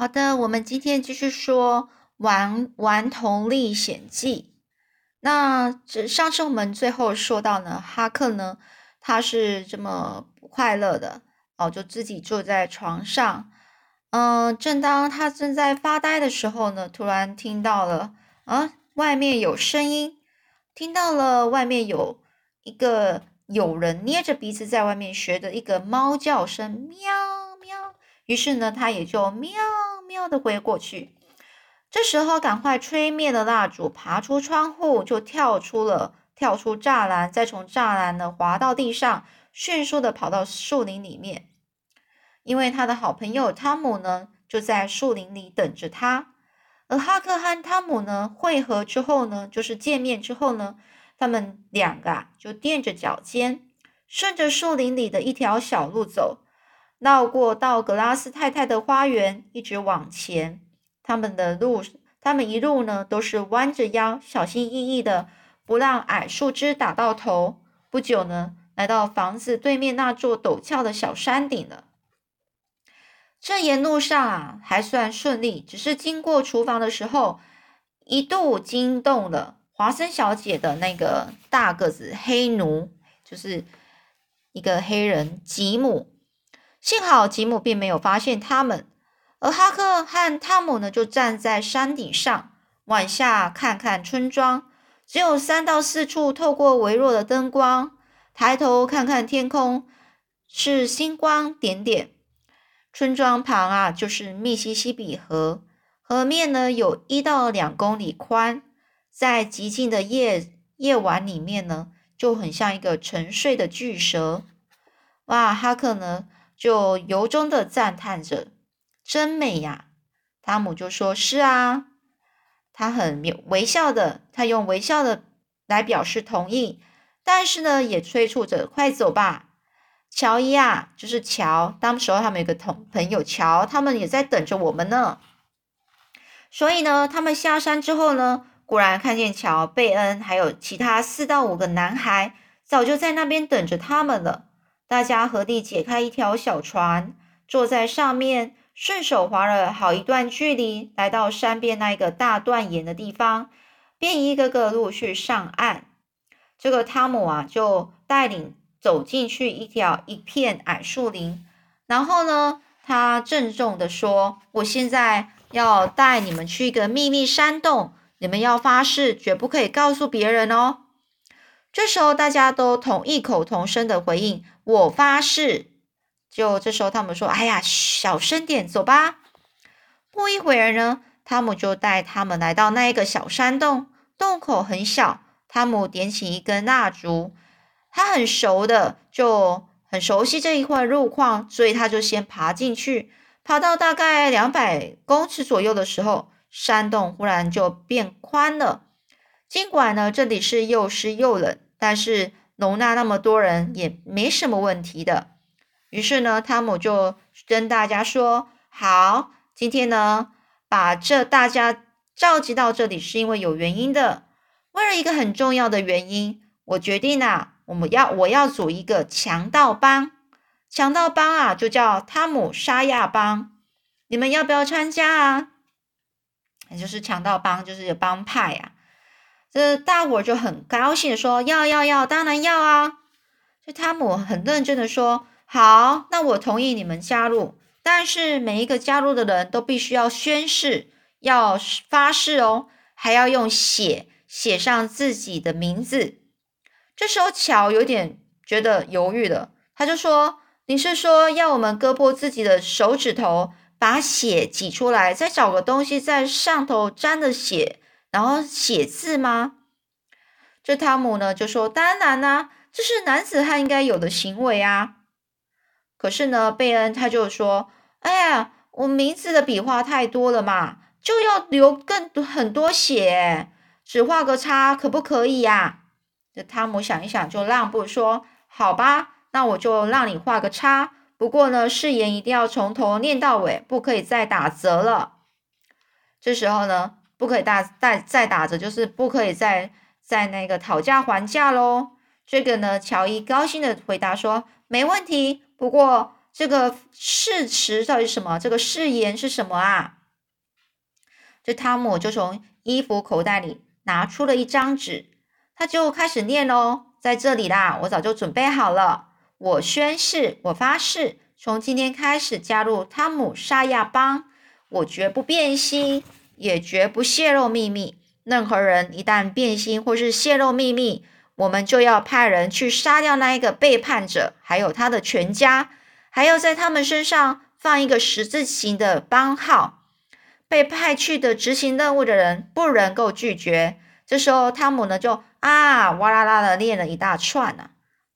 好的，我们今天继续说《顽顽童历险记》。那这上次我们最后说到呢，哈克呢，他是这么不快乐的哦，就自己坐在床上。嗯，正当他正在发呆的时候呢，突然听到了啊，外面有声音，听到了外面有一个有人捏着鼻子在外面学的一个猫叫声，喵喵。于是呢，他也就喵喵的回过去。这时候，赶快吹灭了蜡烛，爬出窗户，就跳出了跳出栅栏，再从栅栏呢滑到地上，迅速的跑到树林里面。因为他的好朋友汤姆呢，就在树林里等着他。而哈克和汤姆呢会合之后呢，就是见面之后呢，他们两个啊就垫着脚尖，顺着树林里的一条小路走。绕过到格拉斯太太的花园，一直往前。他们的路，他们一路呢都是弯着腰，小心翼翼的，不让矮树枝打到头。不久呢，来到房子对面那座陡峭的小山顶了。这沿路上啊还算顺利，只是经过厨房的时候，一度惊动了华生小姐的那个大个子黑奴，就是一个黑人吉姆。幸好吉姆并没有发现他们，而哈克和汤姆呢，就站在山顶上往下看看村庄。只有三到四处透过微弱的灯光，抬头看看天空，是星光点点。村庄旁啊，就是密西西比河，河面呢有一到两公里宽，在寂静的夜夜晚里面呢，就很像一个沉睡的巨蛇。哇，哈克呢？就由衷的赞叹着：“真美呀！”汤姆就说：“是啊。”他很微笑的，他用微笑的来表示同意，但是呢，也催促着：“快走吧，乔伊啊，就是乔。当时候他们有个同朋友乔，他们也在等着我们呢。所以呢，他们下山之后呢，果然看见乔、贝恩还有其他四到五个男孩，早就在那边等着他们了。大家合力解开一条小船，坐在上面，顺手划了好一段距离，来到山边那一个大断岩的地方，便一个个陆续上岸。这个汤姆啊，就带领走进去一条一片矮树林，然后呢，他郑重的说：“我现在要带你们去一个秘密山洞，你们要发誓，绝不可以告诉别人哦。”这时候，大家都同异口同声的回应：“我发誓。”就这时候，他们说：“哎呀，小声点，走吧。”不一会儿呢，汤姆就带他们来到那一个小山洞，洞口很小。汤姆点起一根蜡烛，他很熟的，就很熟悉这一块路况，所以他就先爬进去。爬到大概两百公尺左右的时候，山洞忽然就变宽了。尽管呢，这里是又湿又冷。但是容纳那么多人也没什么问题的。于是呢，汤姆就跟大家说：“好，今天呢，把这大家召集到这里是因为有原因的。为了一个很重要的原因，我决定啊，我们要我要组一个强盗帮。强盗帮啊，就叫汤姆沙亚帮。你们要不要参加啊？也就是强盗帮，就是帮派呀。”这大伙就很高兴的说：“要要要，当然要啊！”这汤姆很认真的说：“好，那我同意你们加入，但是每一个加入的人都必须要宣誓，要发誓哦，还要用血写上自己的名字。”这时候乔有点觉得犹豫了，他就说：“你是说要我们割破自己的手指头，把血挤出来，再找个东西在上头沾着血？”然后写字吗？这汤姆呢就说：“当然啦，这是男子汉应该有的行为啊。”可是呢，贝恩他就说：“哎呀，我名字的笔画太多了嘛，就要留更多很多血，只画个叉可不可以呀？”这汤姆想一想，就让步说：“好吧，那我就让你画个叉。不过呢，誓言一定要从头念到尾，不可以再打折了。”这时候呢。不可以打再再打折，就是不可以再再那个讨价还价喽。这个呢，乔伊高兴的回答说：“没问题，不过这个誓词到底什么？这个誓言是什么啊？这汤姆就从衣服口袋里拿出了一张纸，他就开始念喽。在这里啦，我早就准备好了。我宣誓，我发誓，从今天开始加入汤姆沙亚帮，我绝不变心，也绝不泄露秘密。任何人一旦变心或是泄露秘密，我们就要派人去杀掉那一个背叛者，还有他的全家，还要在他们身上放一个十字形的帮号。被派去的执行任务的人不能够拒绝。这时候，汤姆呢就啊哇啦啦的念了一大串呢。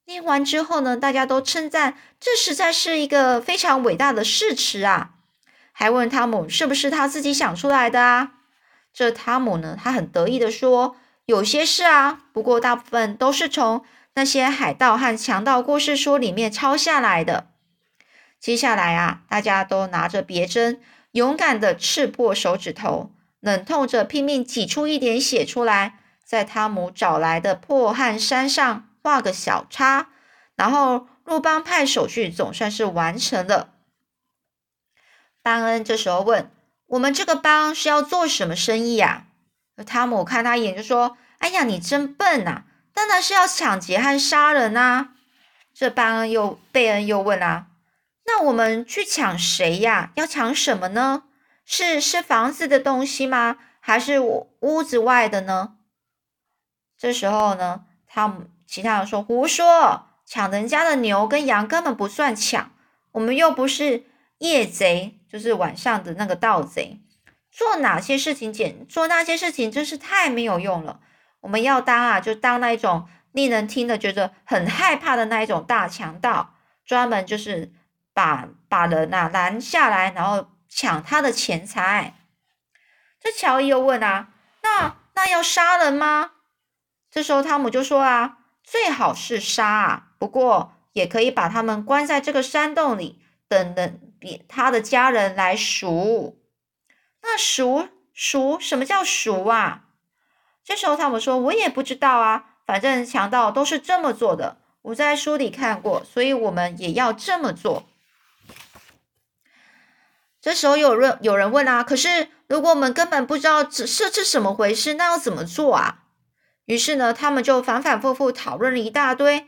念完之后呢，大家都称赞这实在是一个非常伟大的誓词啊，还问汤姆是不是他自己想出来的啊？这汤姆呢，他很得意的说：“有些是啊，不过大部分都是从那些海盗和强盗故事书里面抄下来的。”接下来啊，大家都拿着别针，勇敢的刺破手指头，冷痛着拼命挤出一点血出来，在汤姆找来的破汗衫上画个小叉，然后入帮派手续总算是完成了。班恩这时候问。我们这个帮是要做什么生意呀？汤姆看他一眼就说：“哎呀，你真笨呐！当然是要抢劫和杀人啊！”这班恩又贝恩又问啊：“那我们去抢谁呀？要抢什么呢？是是房子的东西吗？还是屋子外的呢？”这时候呢，汤姆其他人说：“胡说！抢人家的牛跟羊根本不算抢，我们又不是夜贼。”就是晚上的那个盗贼，做哪些事情简做那些事情真是太没有用了。我们要当啊，就当那一种令人听了觉得很害怕的那一种大强盗，专门就是把把人啊拦下来，然后抢他的钱财。这乔伊又问啊，那那要杀人吗？这时候汤姆就说啊，最好是杀啊，不过也可以把他们关在这个山洞里，等等等。他的家人来赎，那赎赎什么叫赎啊？这时候汤姆说：“我也不知道啊，反正强盗都是这么做的，我在书里看过，所以我们也要这么做。”这时候有人有人问啊，可是如果我们根本不知道这是这什么回事，那要怎么做啊？于是呢，他们就反反复复讨论了一大堆。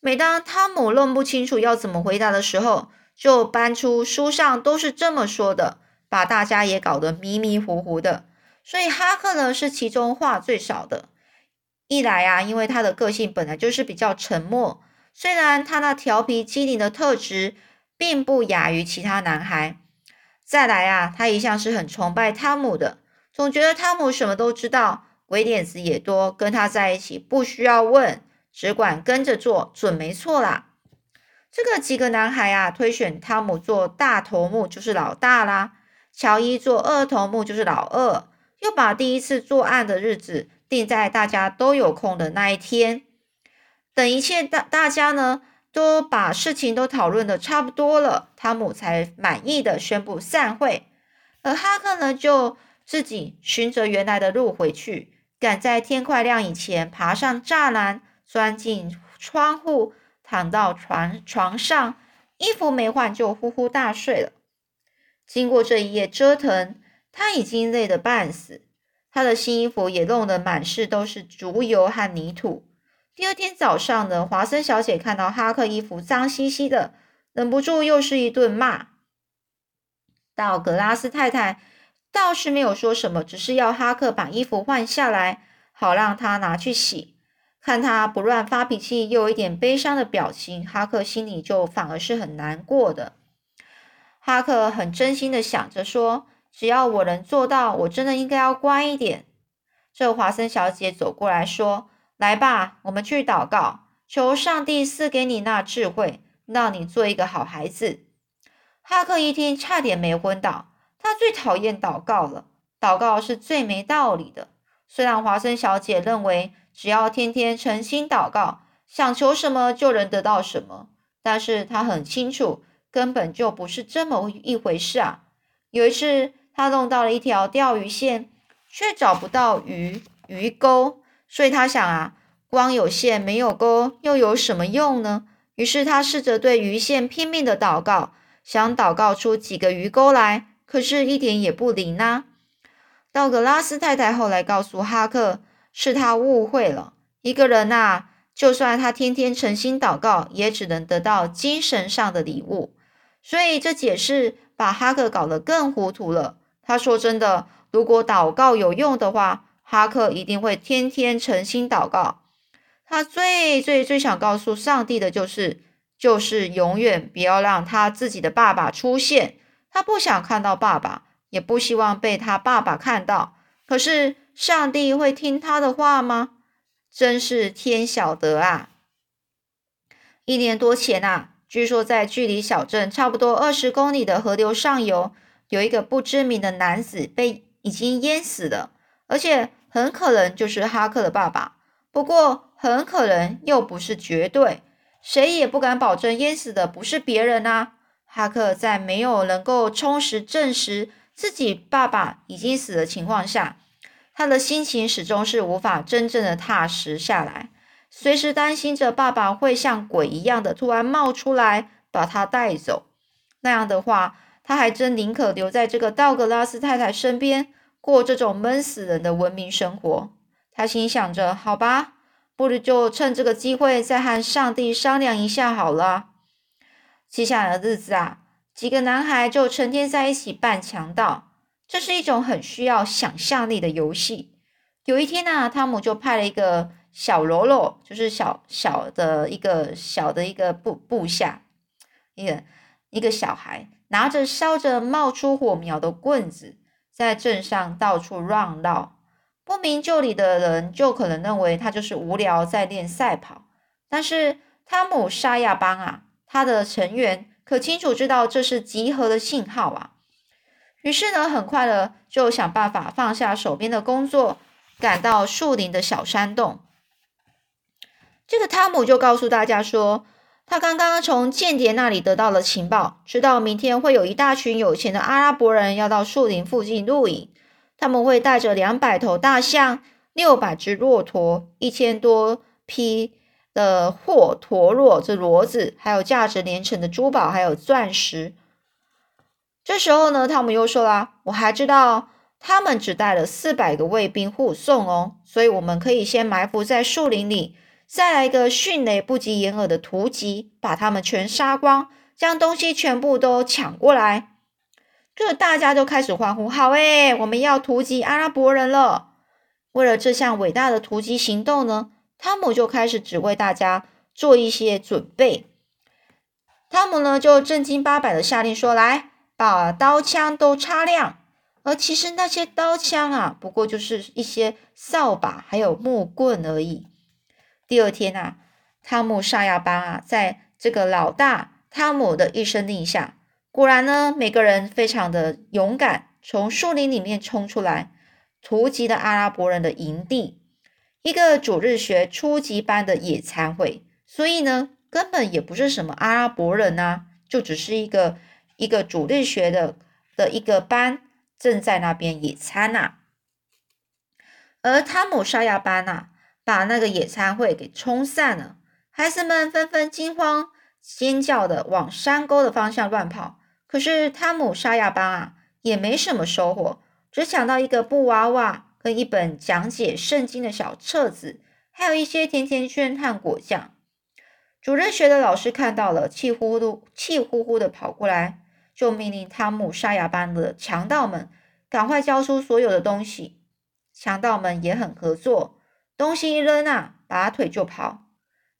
每当汤姆弄不清楚要怎么回答的时候，就搬出书上都是这么说的，把大家也搞得迷迷糊糊的。所以哈克呢是其中话最少的。一来啊，因为他的个性本来就是比较沉默，虽然他那调皮机灵的特质并不亚于其他男孩。再来啊，他一向是很崇拜汤姆的，总觉得汤姆什么都知道，鬼点子也多，跟他在一起不需要问，只管跟着做，准没错啦。这个几个男孩啊，推选汤姆做大头目就是老大啦，乔伊做二头目就是老二，又把第一次作案的日子定在大家都有空的那一天。等一切大大家呢都把事情都讨论的差不多了，汤姆才满意的宣布散会。而哈克呢，就自己循着原来的路回去，赶在天快亮以前爬上栅栏，钻进窗户。躺到床床上，衣服没换就呼呼大睡了。经过这一夜折腾，他已经累得半死。他的新衣服也弄得满是都是竹油和泥土。第二天早上呢，华森小姐看到哈克衣服脏兮兮的，忍不住又是一顿骂。道格拉斯太太倒是没有说什么，只是要哈克把衣服换下来，好让他拿去洗。看他不乱发脾气，又有一点悲伤的表情，哈克心里就反而是很难过的。哈克很真心的想着说：“只要我能做到，我真的应该要乖一点。”这华森小姐走过来说：“来吧，我们去祷告，求上帝赐给你那智慧，让你做一个好孩子。”哈克一听，差点没昏倒。他最讨厌祷告了，祷告是最没道理的。虽然华森小姐认为。只要天天诚心祷告，想求什么就能得到什么。但是他很清楚，根本就不是这么一回事啊！有一次，他弄到了一条钓鱼线，却找不到鱼鱼钩，所以他想啊，光有线没有钩又有什么用呢？于是他试着对鱼线拼命的祷告，想祷告出几个鱼钩来，可是一点也不灵啊。道格拉斯太太后来告诉哈克，是他误会了。一个人呐，就算他天天诚心祷告，也只能得到精神上的礼物。所以这解释把哈克搞得更糊涂了。他说：“真的，如果祷告有用的话，哈克一定会天天诚心祷告。”他最最最想告诉上帝的就是，就是永远不要让他自己的爸爸出现。他不想看到爸爸，也不希望被他爸爸看到。可是上帝会听他的话吗？真是天晓得啊！一年多前啊，据说在距离小镇差不多二十公里的河流上游，有一个不知名的男子被已经淹死了，而且很可能就是哈克的爸爸。不过，很可能又不是绝对，谁也不敢保证淹死的不是别人啊！哈克在没有能够充实证实自己爸爸已经死的情况下，他的心情始终是无法真正的踏实下来，随时担心着爸爸会像鬼一样的突然冒出来把他带走。那样的话，他还真宁可留在这个道格拉斯太太身边，过这种闷死人的文明生活。他心想着：好吧。不如就趁这个机会再和上帝商量一下好了。接下来的日子啊，几个男孩就成天在一起扮强盗，这是一种很需要想象力的游戏。有一天呢，汤姆就派了一个小喽啰，就是小小的一个小的一个部部下，一个一个小孩，拿着烧着冒出火苗的棍子，在镇上到处乱绕。不明就里的人就可能认为他就是无聊在练赛跑，但是汤姆沙亚邦啊，他的成员可清楚知道这是集合的信号啊。于是呢，很快的就想办法放下手边的工作，赶到树林的小山洞。这个汤姆就告诉大家说，他刚刚从间谍那里得到了情报，知道明天会有一大群有钱的阿拉伯人要到树林附近露营。他们会带着两百头大象、六百只骆驼、一千多匹的货驼骡，这骡子还有价值连城的珠宝，还有钻石。这时候呢，汤姆又说啦：“我还知道他们只带了四百个卫兵护送哦，所以我们可以先埋伏在树林里，再来一个迅雷不及掩耳的突击，把他们全杀光，将东西全部都抢过来。”这大家就开始欢呼：“好诶，我们要突击阿拉伯人了！”为了这项伟大的突击行动呢，汤姆就开始指挥大家做一些准备。汤姆呢就正经八百的下令说：“来，把刀枪都擦亮。”而其实那些刀枪啊，不过就是一些扫把还有木棍而已。第二天啊，汤姆沙亚班啊，在这个老大汤姆的一声令下。果然呢，每个人非常的勇敢，从树林里面冲出来，突击的阿拉伯人的营地，一个主日学初级班的野餐会，所以呢，根本也不是什么阿拉伯人呐，就只是一个一个主日学的的一个班正在那边野餐呐。而汤姆沙亚班呐，把那个野餐会给冲散了，孩子们纷纷惊慌尖叫的往山沟的方向乱跑。可是汤姆沙亚班啊，也没什么收获，只抢到一个布娃娃跟一本讲解圣经的小册子，还有一些甜甜圈和果酱。主任学的老师看到了，气呼呼、气呼呼的跑过来，就命令汤姆沙亚班的强盗们赶快交出所有的东西。强盗们也很合作，东西一扔啊，拔腿就跑。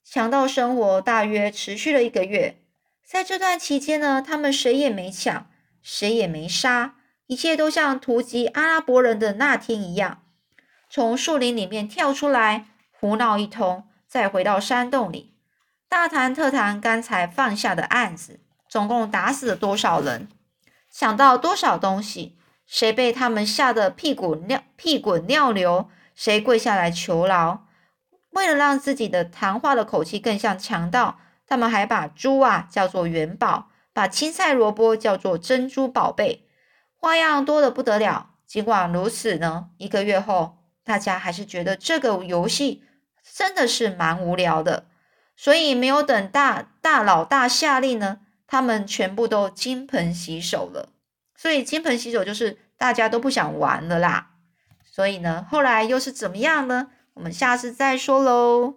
强盗生活大约持续了一个月。在这段期间呢，他们谁也没抢，谁也没杀，一切都像突击阿拉伯人的那天一样，从树林里面跳出来胡闹一通，再回到山洞里，大谈特谈刚才放下的案子，总共打死了多少人，抢到多少东西，谁被他们吓得屁滚尿屁滚尿流，谁跪下来求饶，为了让自己的谈话的口气更像强盗。他们还把猪啊叫做元宝，把青菜萝卜叫做珍珠宝贝，花样多得不得了。尽管如此呢，一个月后，大家还是觉得这个游戏真的是蛮无聊的。所以没有等大大老大下令呢，他们全部都金盆洗手了。所以金盆洗手就是大家都不想玩了啦。所以呢，后来又是怎么样呢？我们下次再说喽。